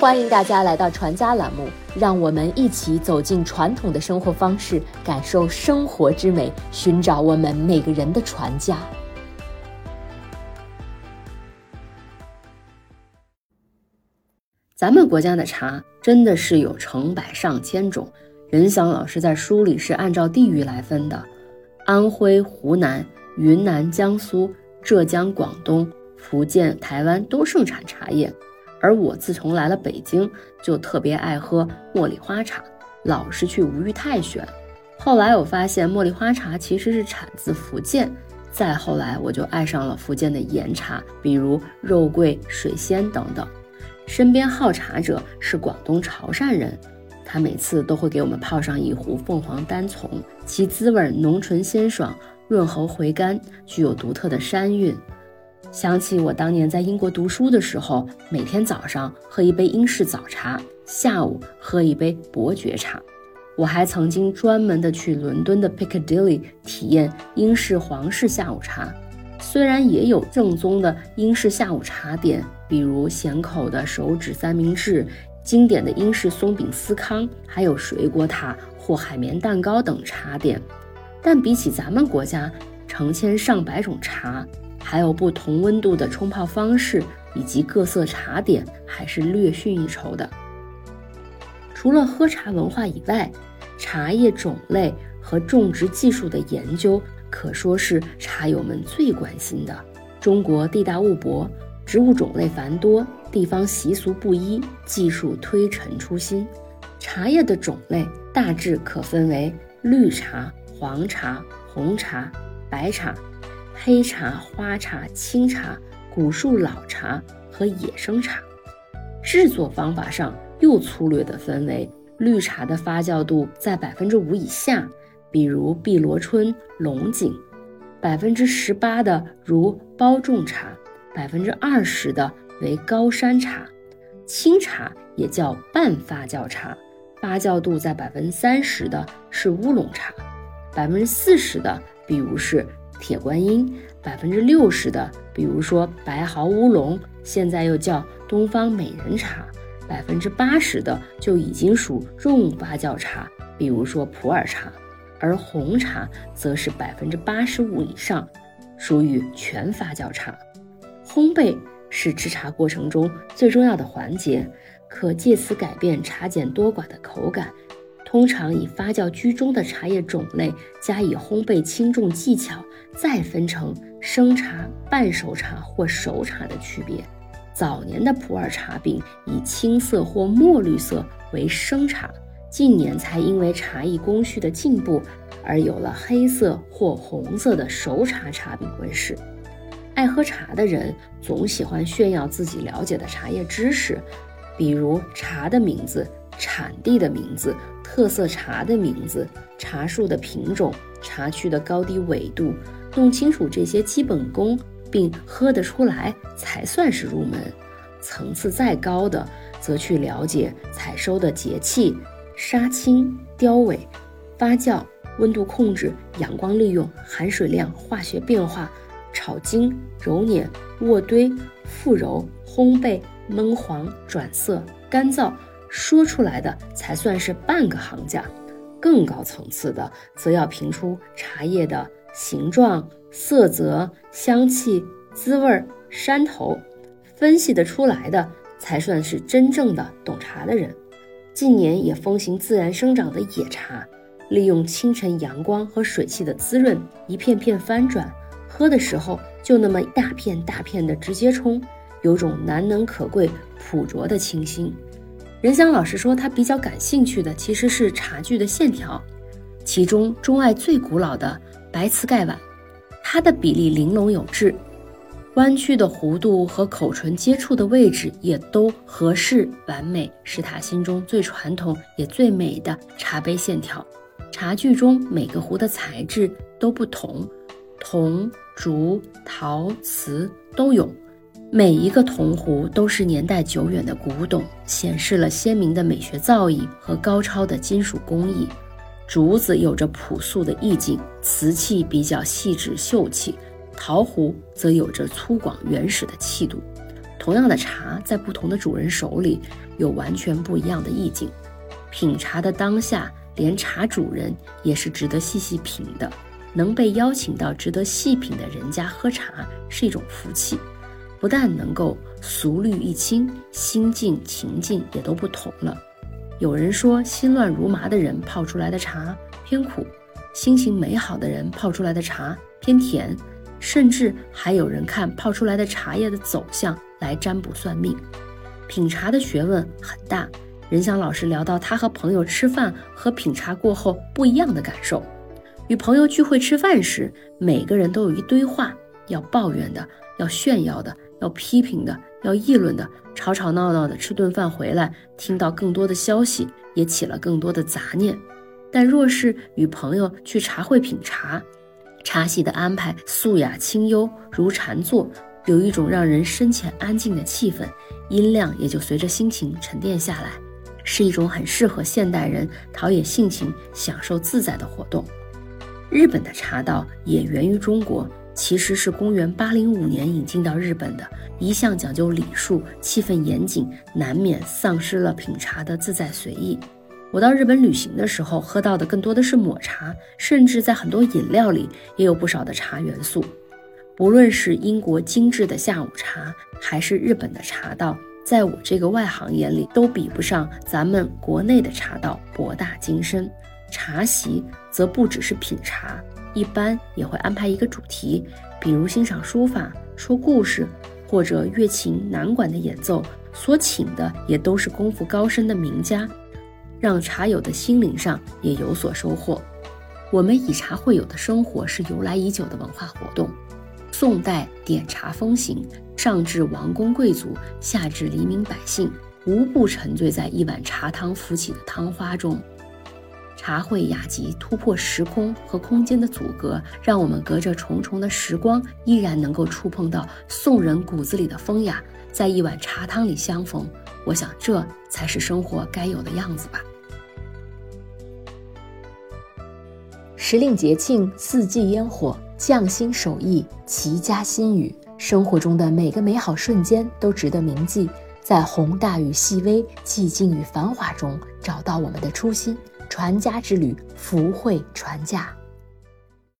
欢迎大家来到传家栏目，让我们一起走进传统的生活方式，感受生活之美，寻找我们每个人的传家。咱们国家的茶真的是有成百上千种，任翔老师在书里是按照地域来分的，安徽、湖南、云南、江苏、浙江、广东、福建、台湾都盛产茶叶。而我自从来了北京，就特别爱喝茉莉花茶，老是去吴裕泰选。后来我发现茉莉花茶其实是产自福建，再后来我就爱上了福建的岩茶，比如肉桂、水仙等等。身边好茶者是广东潮汕人，他每次都会给我们泡上一壶凤凰单丛，其滋味浓醇鲜爽，润喉回甘，具有独特的山韵。想起我当年在英国读书的时候，每天早上喝一杯英式早茶，下午喝一杯伯爵茶。我还曾经专门的去伦敦的 Piccadilly 体验英式皇室下午茶。虽然也有正宗的英式下午茶点，比如咸口的手指三明治、经典的英式松饼司康，还有水果塔或海绵蛋糕等茶点，但比起咱们国家成千上百种茶。还有不同温度的冲泡方式，以及各色茶点，还是略逊一筹的。除了喝茶文化以外，茶叶种类和种植技术的研究可说是茶友们最关心的。中国地大物博，植物种类繁多，地方习俗不一，技术推陈出新。茶叶的种类大致可分为绿茶、黄茶、红茶、白茶。黑茶、花茶、青茶、古树老茶和野生茶，制作方法上又粗略地分为：绿茶的发酵度在百分之五以下，比如碧螺春、龙井；百分之十八的如包种茶；百分之二十的为高山茶；青茶也叫半发酵茶，发酵度在百分之三十的是乌龙茶；百分之四十的，比如是。铁观音百分之六十的，比如说白毫乌龙，现在又叫东方美人茶；百分之八十的就已经属重发酵茶，比如说普洱茶；而红茶则是百分之八十五以上，属于全发酵茶。烘焙是制茶过程中最重要的环节，可借此改变茶碱多寡的口感。通常以发酵居中的茶叶种类加以烘焙轻重技巧，再分成生茶、半熟茶或熟茶的区别。早年的普洱茶饼以青色或墨绿色为生茶，近年才因为茶艺工序的进步而有了黑色或红色的熟茶茶饼问世。爱喝茶的人总喜欢炫耀自己了解的茶叶知识，比如茶的名字。产地的名字、特色茶的名字、茶树的品种、茶区的高低纬度，弄清楚这些基本功，并喝得出来，才算是入门。层次再高的，则去了解采收的节气、杀青、凋萎、发酵、温度控制、阳光利用、含水量、化学变化、炒精、揉捻、渥堆、复揉、烘焙、焖黄、转色、干燥。说出来的才算是半个行家，更高层次的则要评出茶叶的形状、色泽、香气、滋味、山头，分析得出来的才算是真正的懂茶的人。近年也风行自然生长的野茶，利用清晨阳光和水汽的滋润，一片片翻转，喝的时候就那么大片大片的直接冲，有种难能可贵、朴拙的清新。任香老师说，他比较感兴趣的其实是茶具的线条，其中钟爱最古老的白瓷盖碗，它的比例玲珑有致，弯曲的弧度和口唇接触的位置也都合适完美，是他心中最传统也最美的茶杯线条。茶具中每个壶的材质都不同，铜、竹、陶、瓷都有。每一个铜壶都是年代久远的古董，显示了鲜明的美学造诣和高超的金属工艺。竹子有着朴素的意境，瓷器比较细致秀气；陶壶则有着粗犷原始的气度。同样的茶，在不同的主人手里，有完全不一样的意境。品茶的当下，连茶主人也是值得细细品的。能被邀请到值得细品的人家喝茶，是一种福气。不但能够俗虑一清，心境情境也都不同了。有人说，心乱如麻的人泡出来的茶偏苦，心情美好的人泡出来的茶偏甜，甚至还有人看泡出来的茶叶的走向来占卜算命。品茶的学问很大。任翔老师聊到他和朋友吃饭和品茶过后不一样的感受。与朋友聚会吃饭时，每个人都有一堆话要抱怨的，要炫耀的。要批评的，要议论的，吵吵闹闹的，吃顿饭回来，听到更多的消息，也起了更多的杂念。但若是与朋友去茶会品茶，茶席的安排素雅清幽，如禅坐，有一种让人深浅安静的气氛，音量也就随着心情沉淀下来，是一种很适合现代人陶冶性情、享受自在的活动。日本的茶道也源于中国。其实是公元八零五年引进到日本的，一向讲究礼数、气氛严谨，难免丧失了品茶的自在随意。我到日本旅行的时候，喝到的更多的是抹茶，甚至在很多饮料里也有不少的茶元素。不论是英国精致的下午茶，还是日本的茶道，在我这个外行眼里，都比不上咱们国内的茶道博大精深。茶席则不只是品茶。一般也会安排一个主题，比如欣赏书法、说故事，或者乐琴、南管的演奏。所请的也都是功夫高深的名家，让茶友的心灵上也有所收获。我们以茶会友的生活是由来已久的文化活动。宋代点茶风行，上至王公贵族，下至黎民百姓，无不沉醉在一碗茶汤浮起的汤花中。茶会雅集突破时空和空间的阻隔，让我们隔着重重的时光，依然能够触碰到宋人骨子里的风雅，在一碗茶汤里相逢。我想，这才是生活该有的样子吧。时令节庆，四季烟火，匠心手艺，齐家心语，生活中的每个美好瞬间都值得铭记。在宏大与细微、寂静与繁华中，找到我们的初心。传家之旅，福慧传家。